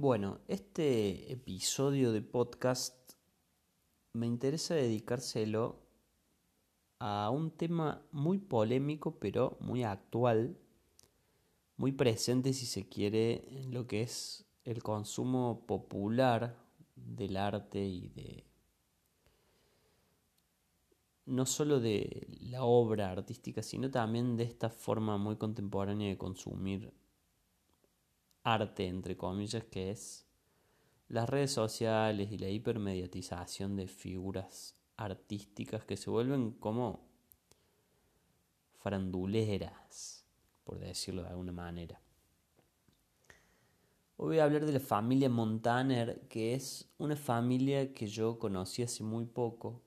Bueno, este episodio de podcast me interesa dedicárselo a un tema muy polémico, pero muy actual, muy presente si se quiere en lo que es el consumo popular del arte y de no solo de la obra artística, sino también de esta forma muy contemporánea de consumir arte, entre comillas, que es las redes sociales y la hipermediatización de figuras artísticas que se vuelven como faranduleras, por decirlo de alguna manera. Hoy voy a hablar de la familia Montaner, que es una familia que yo conocí hace muy poco.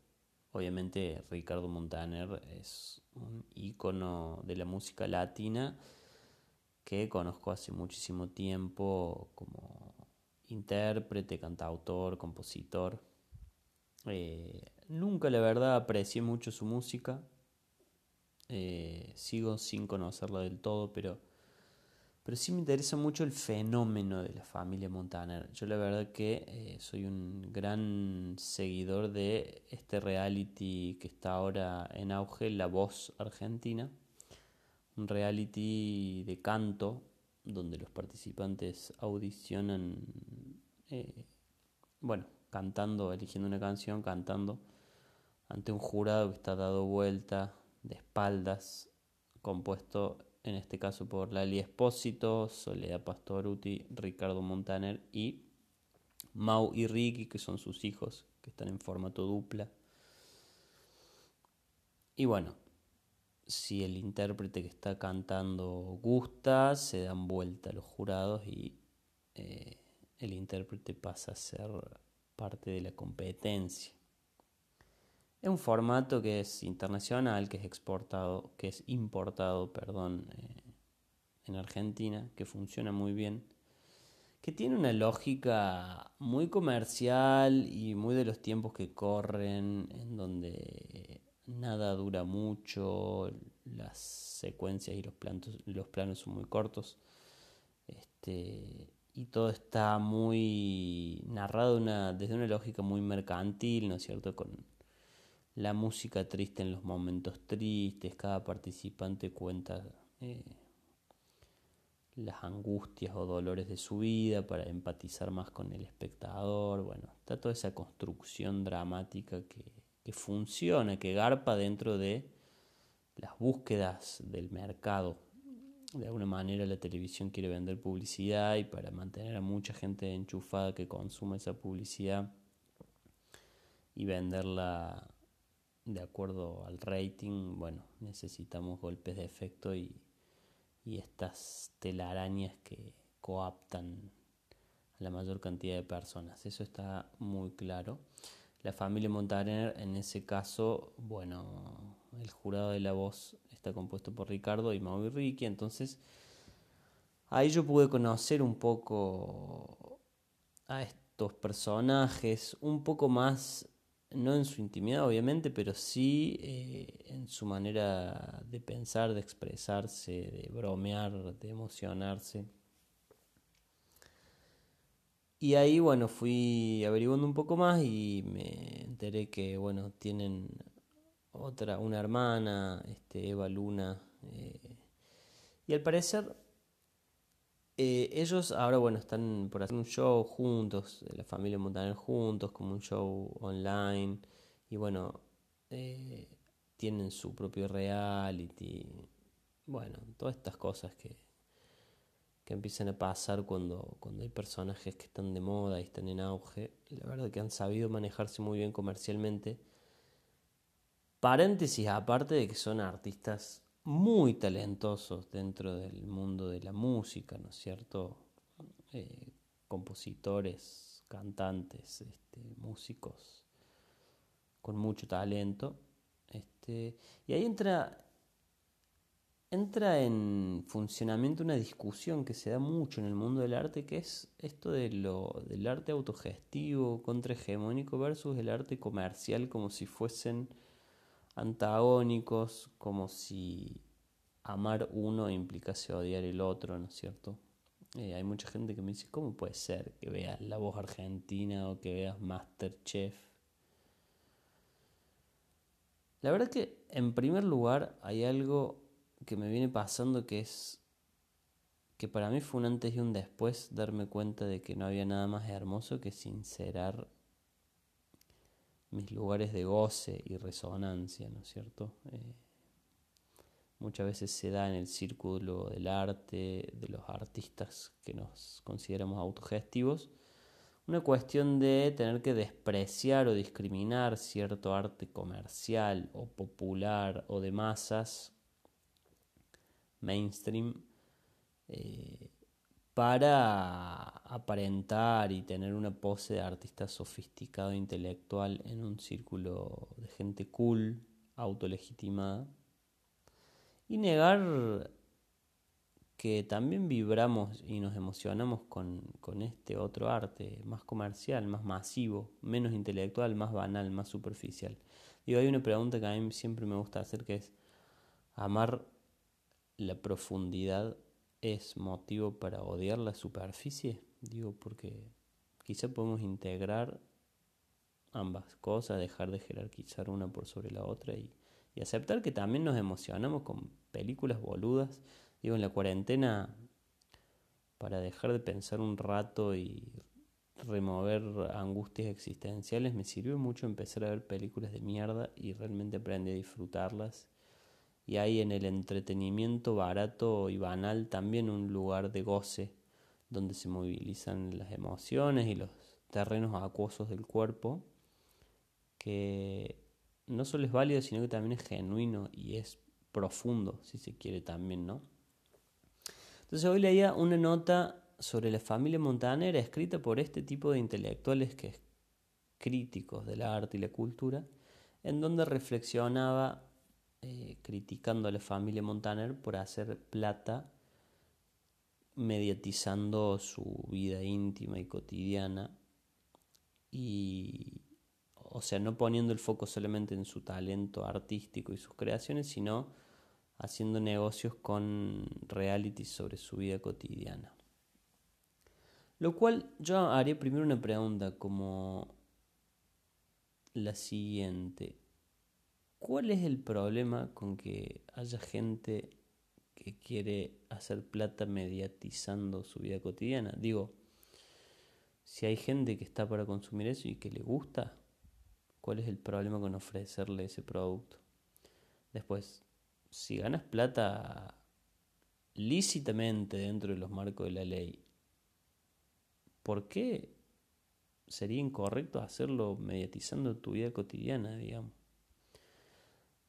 Obviamente Ricardo Montaner es un ícono de la música latina que conozco hace muchísimo tiempo como intérprete, cantautor, compositor. Eh, nunca la verdad aprecié mucho su música. Eh, sigo sin conocerla del todo, pero, pero sí me interesa mucho el fenómeno de la familia Montaner. Yo la verdad que eh, soy un gran seguidor de este reality que está ahora en auge, La Voz Argentina un reality de canto donde los participantes audicionan, eh, bueno, cantando, eligiendo una canción, cantando ante un jurado que está dado vuelta de espaldas, compuesto en este caso por Lali Espósito, Soledad Pastoruti, Ricardo Montaner y Mau y Ricky, que son sus hijos, que están en formato dupla. Y bueno, si el intérprete que está cantando gusta, se dan vuelta los jurados y eh, el intérprete pasa a ser parte de la competencia. Es un formato que es internacional, que es exportado, que es importado, perdón, eh, en Argentina, que funciona muy bien, que tiene una lógica muy comercial y muy de los tiempos que corren, en donde nada dura mucho, las secuencias y los, los planos son muy cortos. Este, y todo está muy narrado una, desde una lógica muy mercantil, ¿no es cierto? Con la música triste en los momentos tristes, cada participante cuenta eh, las angustias o dolores de su vida para empatizar más con el espectador. Bueno, está toda esa construcción dramática que, que funciona, que garpa dentro de las búsquedas del mercado. De alguna manera la televisión quiere vender publicidad y para mantener a mucha gente enchufada que consuma esa publicidad y venderla de acuerdo al rating, bueno, necesitamos golpes de efecto y, y estas telarañas que coaptan a la mayor cantidad de personas. Eso está muy claro. La familia Montaner, en ese caso, bueno, el jurado de la voz está compuesto por Ricardo y Mau y Ricky, entonces ahí yo pude conocer un poco a estos personajes, un poco más, no en su intimidad obviamente, pero sí eh, en su manera de pensar, de expresarse, de bromear, de emocionarse. Y ahí, bueno, fui averiguando un poco más y me enteré que, bueno, tienen otra, una hermana, este, Eva Luna. Eh, y al parecer, eh, ellos ahora, bueno, están por hacer un show juntos, la familia Montaner juntos, como un show online. Y bueno, eh, tienen su propio reality. Bueno, todas estas cosas que, que empiezan a pasar cuando, cuando hay personajes que están de moda y están en auge. La verdad que han sabido manejarse muy bien comercialmente. Paréntesis aparte de que son artistas muy talentosos dentro del mundo de la música, ¿no es cierto? Eh, compositores, cantantes, este, músicos con mucho talento. Este, y ahí entra entra en funcionamiento una discusión que se da mucho en el mundo del arte, que es esto de lo, del arte autogestivo, contrahegemónico versus el arte comercial, como si fuesen antagónicos, como si amar uno implicase odiar el otro, ¿no es cierto? Eh, hay mucha gente que me dice, ¿cómo puede ser que veas La Voz Argentina o que veas Masterchef? La verdad que en primer lugar hay algo que me viene pasando que es que para mí fue un antes y un después darme cuenta de que no había nada más hermoso que sincerar mis lugares de goce y resonancia, ¿no es cierto? Eh, muchas veces se da en el círculo del arte, de los artistas que nos consideramos autogestivos, una cuestión de tener que despreciar o discriminar cierto arte comercial o popular o de masas, mainstream, eh, para aparentar y tener una pose de artista sofisticado e intelectual en un círculo de gente cool, autolegitimada, y negar que también vibramos y nos emocionamos con, con, este otro arte más comercial, más masivo, menos intelectual, más banal, más superficial. Digo, hay una pregunta que a mí siempre me gusta hacer que es, ¿amar la profundidad es motivo para odiar la superficie? Digo, porque quizá podemos integrar ambas cosas, dejar de jerarquizar una por sobre la otra y, y aceptar que también nos emocionamos con películas boludas Digo, en la cuarentena, para dejar de pensar un rato y remover angustias existenciales, me sirvió mucho empezar a ver películas de mierda y realmente aprendí a disfrutarlas. Y hay en el entretenimiento barato y banal también un lugar de goce donde se movilizan las emociones y los terrenos acuosos del cuerpo, que no solo es válido, sino que también es genuino y es profundo, si se quiere también, ¿no? Entonces hoy leía una nota sobre la familia Montanera escrita por este tipo de intelectuales que es críticos del arte y la cultura, en donde reflexionaba eh, criticando a la familia Montaner por hacer plata mediatizando su vida íntima y cotidiana y o sea, no poniendo el foco solamente en su talento artístico y sus creaciones, sino haciendo negocios con reality sobre su vida cotidiana. Lo cual yo haría primero una pregunta como la siguiente. ¿Cuál es el problema con que haya gente que quiere hacer plata mediatizando su vida cotidiana? Digo, si hay gente que está para consumir eso y que le gusta, ¿cuál es el problema con ofrecerle ese producto? Después, si ganas plata lícitamente dentro de los marcos de la ley, ¿por qué sería incorrecto hacerlo mediatizando tu vida cotidiana, digamos?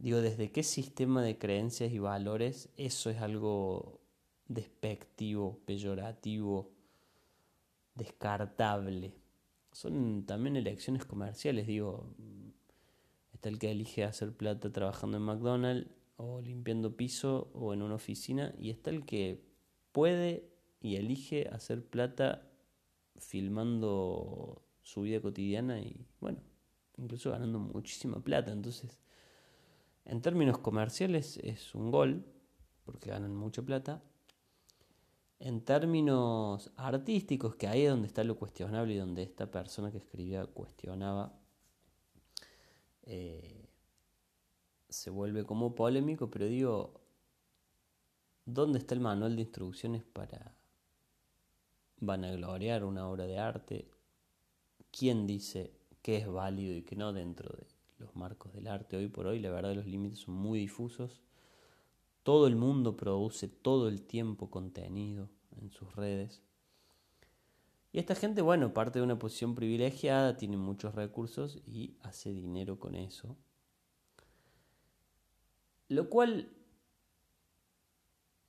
Digo, ¿desde qué sistema de creencias y valores eso es algo despectivo, peyorativo, descartable? Son también elecciones comerciales, digo, está el que elige hacer plata trabajando en McDonald's o limpiando piso o en una oficina y está el que puede y elige hacer plata filmando su vida cotidiana y bueno, incluso ganando muchísima plata. Entonces, en términos comerciales es un gol, porque ganan mucha plata. En términos artísticos, que ahí es donde está lo cuestionable y donde esta persona que escribía cuestionaba, eh, se vuelve como polémico, pero digo, ¿dónde está el manual de instrucciones para vanagloriar una obra de arte? ¿Quién dice qué es válido y qué no dentro de los marcos del arte hoy por hoy? La verdad los límites son muy difusos. Todo el mundo produce todo el tiempo contenido en sus redes. Y esta gente, bueno, parte de una posición privilegiada, tiene muchos recursos y hace dinero con eso. Lo cual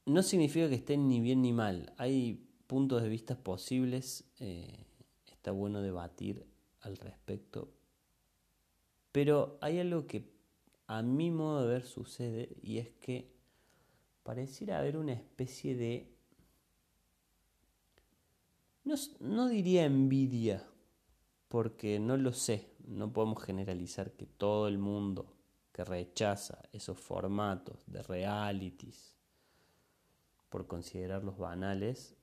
no significa que estén ni bien ni mal. Hay puntos de vista posibles. Eh, está bueno debatir al respecto. Pero hay algo que a mi modo de ver sucede y es que pareciera haber una especie de... No, no diría envidia, porque no lo sé. No podemos generalizar que todo el mundo que rechaza esos formatos de realities por considerarlos banales,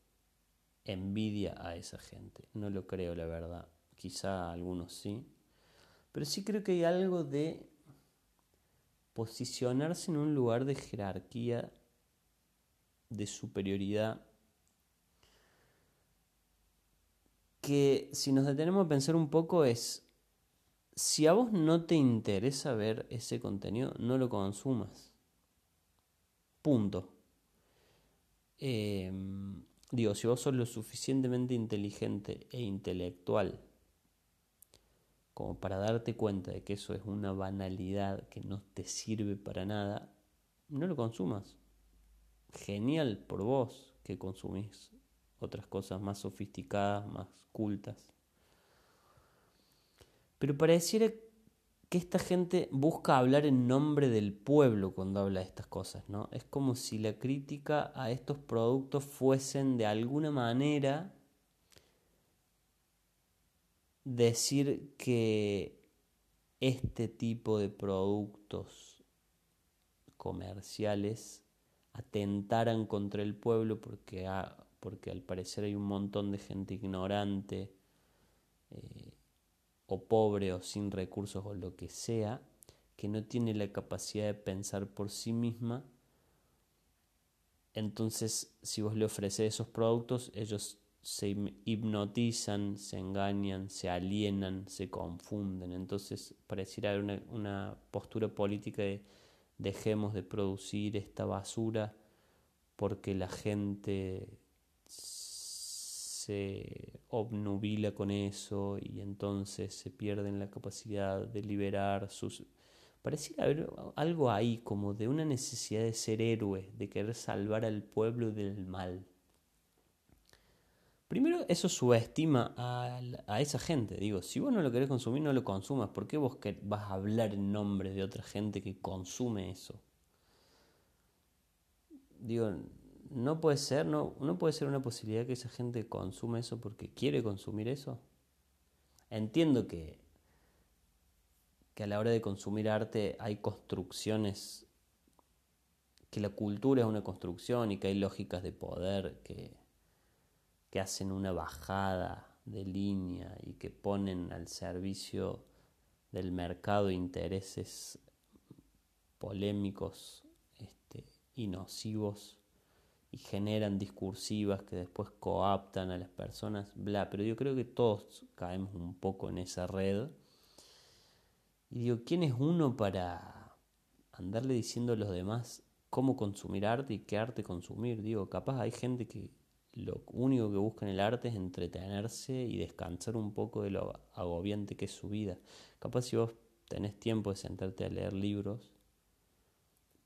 envidia a esa gente. No lo creo, la verdad. Quizá algunos sí. Pero sí creo que hay algo de posicionarse en un lugar de jerarquía, de superioridad, que si nos detenemos a pensar un poco es, si a vos no te interesa ver ese contenido, no lo consumas. Punto. Em, digo, si vos sos lo suficientemente inteligente e intelectual como para darte cuenta de que eso es una banalidad que no te sirve para nada, no lo consumas. Genial por vos que consumís otras cosas más sofisticadas, más cultas. Pero pareciera que esta gente busca hablar en nombre del pueblo cuando habla de estas cosas, ¿no? Es como si la crítica a estos productos fuesen de alguna manera decir que este tipo de productos comerciales atentaran contra el pueblo porque, porque al parecer hay un montón de gente ignorante eh, o pobre o sin recursos o lo que sea que no tiene la capacidad de pensar por sí misma. Entonces si vos le ofreces esos productos ellos se hipnotizan, se engañan, se alienan, se confunden. Entonces pareciera haber una, postura política de dejemos de producir esta basura porque la gente se obnubila con eso y entonces se pierden la capacidad de liberar sus... Pareciera haber algo ahí como de una necesidad de ser héroe, de querer salvar al pueblo del mal. Primero, eso subestima a, esa gente. Digo, si vos no lo querés consumir, no lo consumas. ¿Por qué vos vas a hablar en nombre de otra gente que consume eso? Digo, no puede ser, no, no puede ser una posibilidad que esa gente consume eso porque quiere consumir eso. Entiendo que, que a la hora de consumir arte hay construcciones, que la cultura es una construcción y que hay lógicas de poder que que hacen una bajada de línea y que ponen al servicio del mercado intereses polémicos este, y nocivos y generan discursivas que después coaptan a las personas, bla, pero yo creo que todos caemos un poco en esa red. Y digo, ¿quién es uno para andarle diciendo a los demás cómo consumir arte y qué arte consumir? Digo, capaz hay gente que lo único que busca en el arte es entretenerse y descansar un poco de lo agobiante que es su vida. Capaz si vos tenés tiempo de sentarte a leer libros,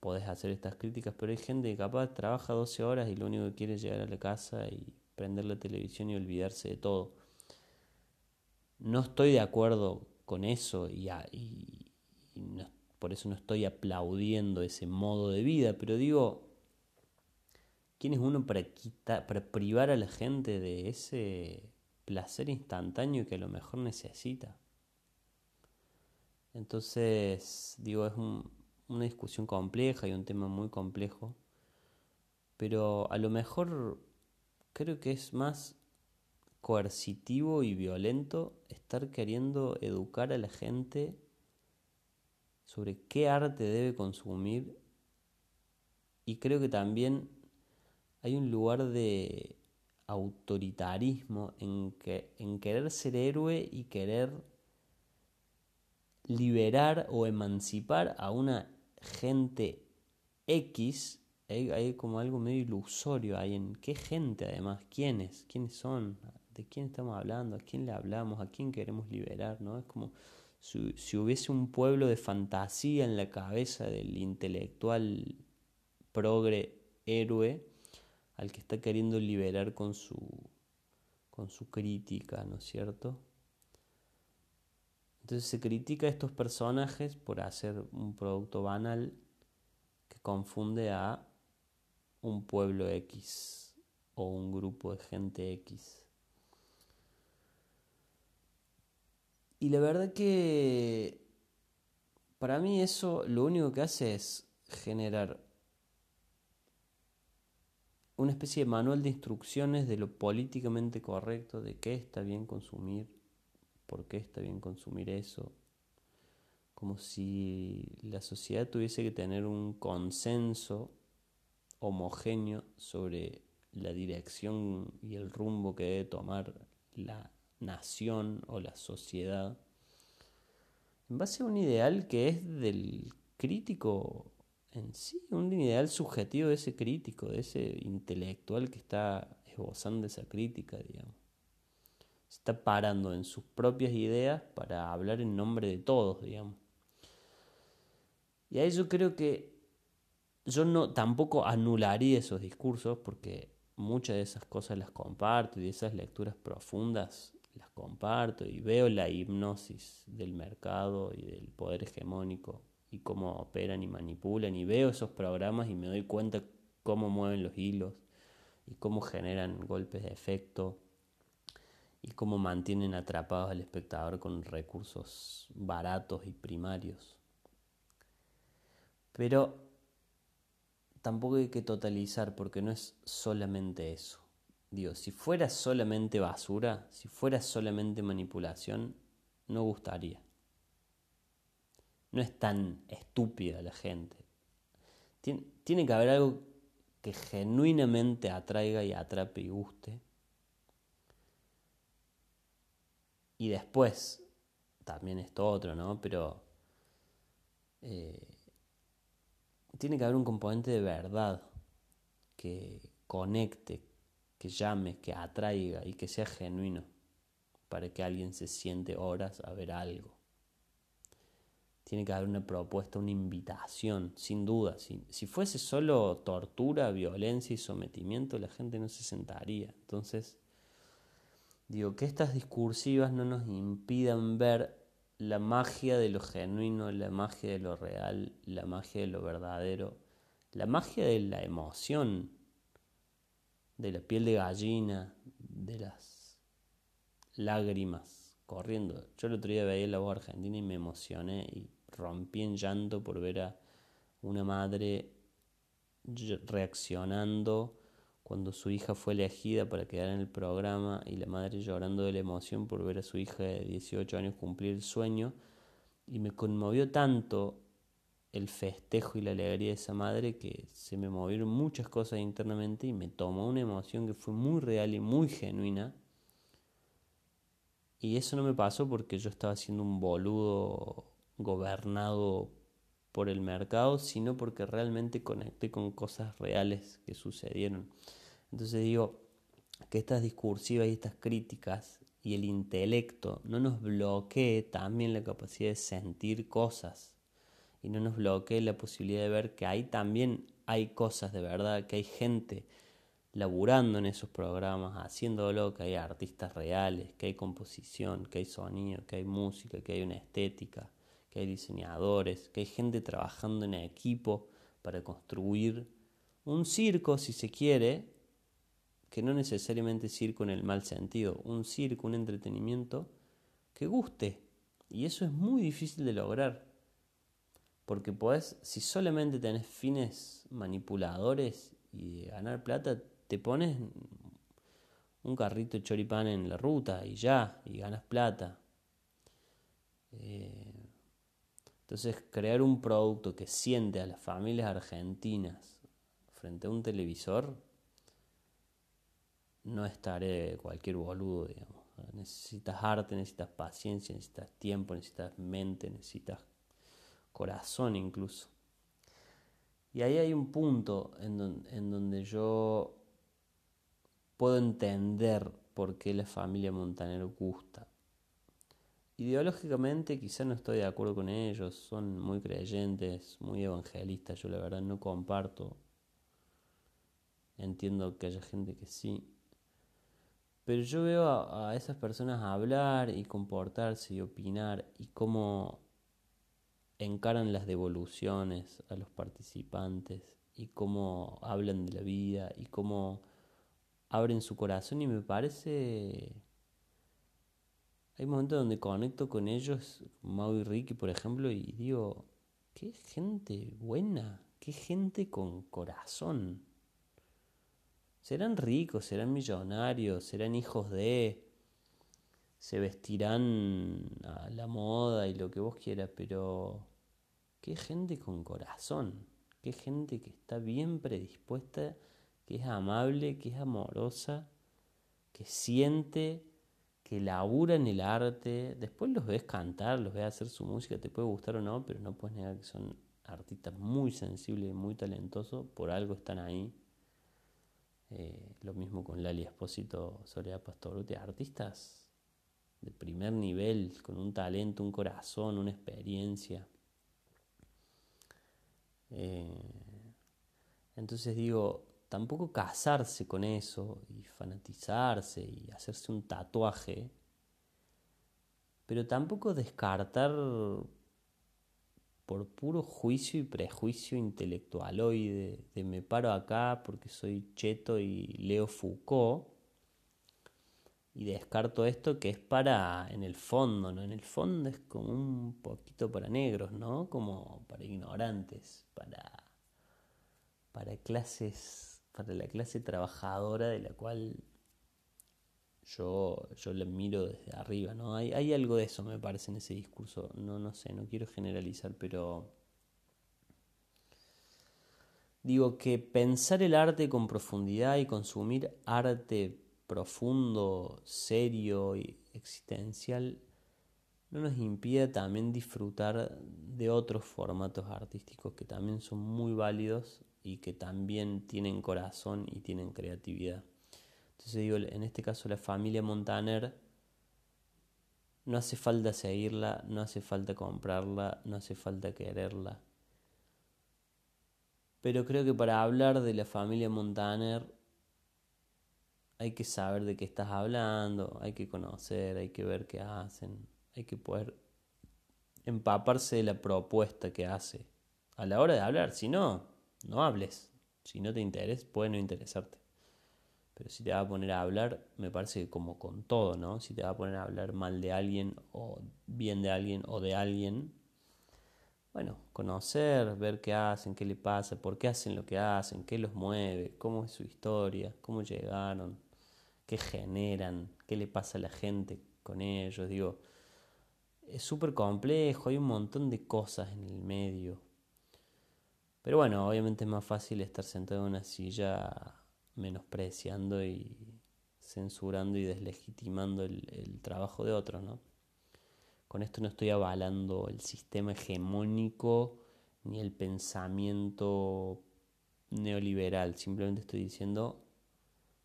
podés hacer estas críticas, pero hay gente que capaz trabaja 12 horas y lo único que quiere es llegar a la casa y prender la televisión y olvidarse de todo. No estoy de acuerdo con eso y, por eso no estoy aplaudiendo ese modo de vida, pero digo, ¿Quién es uno para, quitar, para privar a la gente de ese placer instantáneo que a lo mejor necesita? Entonces, digo, es una discusión compleja y un tema muy complejo, pero a lo mejor creo que es más coercitivo y violento estar queriendo educar a la gente sobre qué arte debe consumir y creo que también hay un lugar de autoritarismo en, que, en querer ser héroe y querer liberar o emancipar a una gente X, hay, como algo medio ilusorio ahí en qué gente además, quiénes, quiénes son, de quién estamos hablando, a quién le hablamos, a quién queremos liberar, ¿no? Es como si, si hubiese un pueblo de fantasía en la cabeza del intelectual progre héroe al que está queriendo liberar con su, con su crítica, ¿no es cierto? Entonces se critica a estos personajes por hacer un producto banal que confunde a un pueblo X o un grupo de gente X. Y la verdad que para mí eso lo único que hace es generar una especie de manual de instrucciones de lo políticamente correcto, de qué está bien consumir, por qué está bien consumir eso, como si la sociedad tuviese que tener un consenso homogéneo sobre la dirección y el rumbo que debe tomar la nación o la sociedad, en base a un ideal que es del crítico en sí, un ideal subjetivo de ese crítico, de ese intelectual que está esbozando esa crítica, digamos. Se está parando en sus propias ideas para hablar en nombre de todos, digamos. Y ahí yo creo que yo no tampoco anularía esos discursos porque muchas de esas cosas las comparto y esas lecturas profundas las comparto y veo la hipnosis del mercado y del poder hegemónico y cómo operan y manipulan y veo esos programas y me doy cuenta cómo mueven los hilos y cómo generan golpes de efecto y cómo mantienen atrapados al espectador con recursos baratos y primarios. Pero tampoco hay que totalizar porque no es solamente eso. Digo, si fuera solamente basura, si fuera solamente manipulación, no gustaría. No es tan estúpida la gente. Tiene, que haber algo que genuinamente atraiga y atrape y guste. Y después, también esto otro, ¿no? Pero eh, tiene que haber un componente de verdad que conecte, que llame, que atraiga y que sea genuino para que alguien se siente horas a ver algo. Tiene que haber una propuesta, una invitación, sin duda. Si, fuese solo tortura, violencia y sometimiento, la gente no se sentaría. Entonces, digo, que estas discursivas no nos impidan ver la magia de lo genuino, la magia de lo real, la magia de lo verdadero, la magia de la emoción, de la piel de gallina, de las lágrimas corriendo. Yo el otro día veía la voz argentina y me emocioné y rompí en llanto por ver a una madre reaccionando cuando su hija fue elegida para quedar en el programa y la madre llorando de la emoción por ver a su hija de 18 años cumplir el sueño. Y me conmovió tanto el festejo y la alegría de esa madre que se me movieron muchas cosas internamente y me tomó una emoción que fue muy real y muy genuina. Y eso no me pasó porque yo estaba siendo un boludo gobernado por el mercado, sino porque realmente conecté con cosas reales que sucedieron. Entonces digo que estas discursivas y estas críticas y el intelecto no nos bloquee también la capacidad de sentir cosas y no nos bloquee la posibilidad de ver que ahí también hay cosas de verdad, que hay gente laburando en esos programas, haciéndolo, que hay artistas reales, que hay composición, que hay sonido, que hay música, que hay una estética que hay diseñadores, que hay gente trabajando en equipo para construir un circo, si se quiere, que no necesariamente circo en el mal sentido, un circo, un entretenimiento que guste. Y eso es muy difícil de lograr. Porque podés, si solamente tenés fines manipuladores y de ganar plata, te pones un carrito de choripán en la ruta y ya, y ganas plata. Eh, entonces, crear un producto que siente a las familias argentinas frente a un televisor no estaré cualquier boludo, digamos. Necesitas arte, necesitas paciencia, necesitas tiempo, necesitas mente, necesitas corazón incluso. Y ahí hay un punto en, en donde yo puedo entender por qué la familia Montaner gusta. Ideológicamente quizá no estoy de acuerdo con ellos, son muy creyentes, muy evangelistas, yo la verdad no comparto. Entiendo que haya gente que sí. Pero yo veo a, esas personas hablar y comportarse y opinar y cómo encaran las devoluciones a los participantes y cómo hablan de la vida y cómo abren su corazón y me parece hay momentos donde conecto con ellos, Mau y Ricky, por ejemplo, y digo, qué gente buena, qué gente con corazón. Serán ricos, serán millonarios, serán hijos de, se vestirán a la moda y lo que vos quieras, pero qué gente con corazón, qué gente que está bien predispuesta, que es amable, que es amorosa, que siente, que labura en el arte. Después los ves cantar, los ves hacer su música, te puede gustar o no, pero no puedes negar que son artistas muy sensibles muy talentosos, por algo están ahí. Eh, lo mismo con Lali Espósito, Soledad Pastoruti, artistas de primer nivel, con un talento, un corazón, una experiencia. Eh, entonces digo, tampoco casarse con eso y fanatizarse y hacerse un tatuaje, pero tampoco descartar por puro juicio y prejuicio intelectualoide de me paro acá porque soy cheto y leo Foucault y descarto esto que es para en el fondo, ¿no? En el fondo es como un poquito para negros, ¿no? Como para ignorantes, para para clases para la clase trabajadora de la cual yo, yo la miro desde arriba, ¿no? Hay, hay algo de eso, me parece, en ese discurso. No, no sé, no quiero generalizar, pero digo que pensar el arte con profundidad y consumir arte profundo, serio y existencial no nos impide también disfrutar de otros formatos artísticos que también son muy válidos y que también tienen corazón y tienen creatividad. Entonces digo, en este caso la familia Montaner, no hace falta seguirla, no hace falta comprarla, no hace falta quererla. Pero creo que para hablar de la familia Montaner hay que saber de qué estás hablando, hay que conocer, hay que ver qué hacen, hay que poder empaparse de la propuesta que hace a la hora de hablar. Si no, no hables. Si no te interesa, puede no interesarte. Pero si te va a poner a hablar, me parece que como con todo, ¿no? Si te va a poner a hablar mal de alguien o bien de alguien o de alguien, bueno, conocer, ver qué hacen, qué le pasa, por qué hacen lo que hacen, qué los mueve, cómo es su historia, cómo llegaron, qué generan, qué le pasa a la gente con ellos. Digo, es súper complejo, hay un montón de cosas en el medio. Pero bueno, obviamente es más fácil estar sentado en una silla menospreciando y censurando y deslegitimando el, trabajo de otros, ¿no? Con esto no estoy avalando el sistema hegemónico ni el pensamiento neoliberal, simplemente estoy diciendo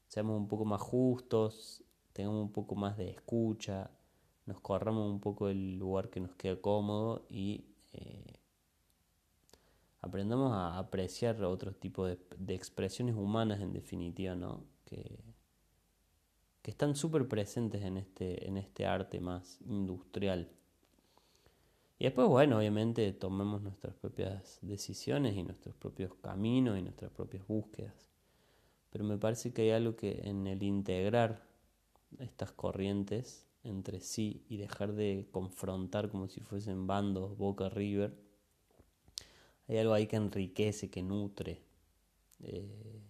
seamos un poco más justos, tengamos un poco más de escucha, nos corramos un poco del lugar que nos queda cómodo y eh, aprendamos a apreciar otro tipo de, expresiones humanas en definitiva, ¿no? Que, que están súper presentes en este, en este arte más industrial. Y después, bueno, obviamente tomemos nuestras propias decisiones y nuestros propios caminos y nuestras propias búsquedas. Pero me parece que hay algo que en el integrar estas corrientes entre sí y dejar de confrontar como si fuesen bandos Boca River, hay algo ahí que enriquece, que nutre. Eh,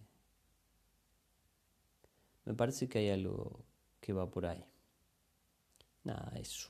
me parece que hay algo que va por ahí. Nada, eso.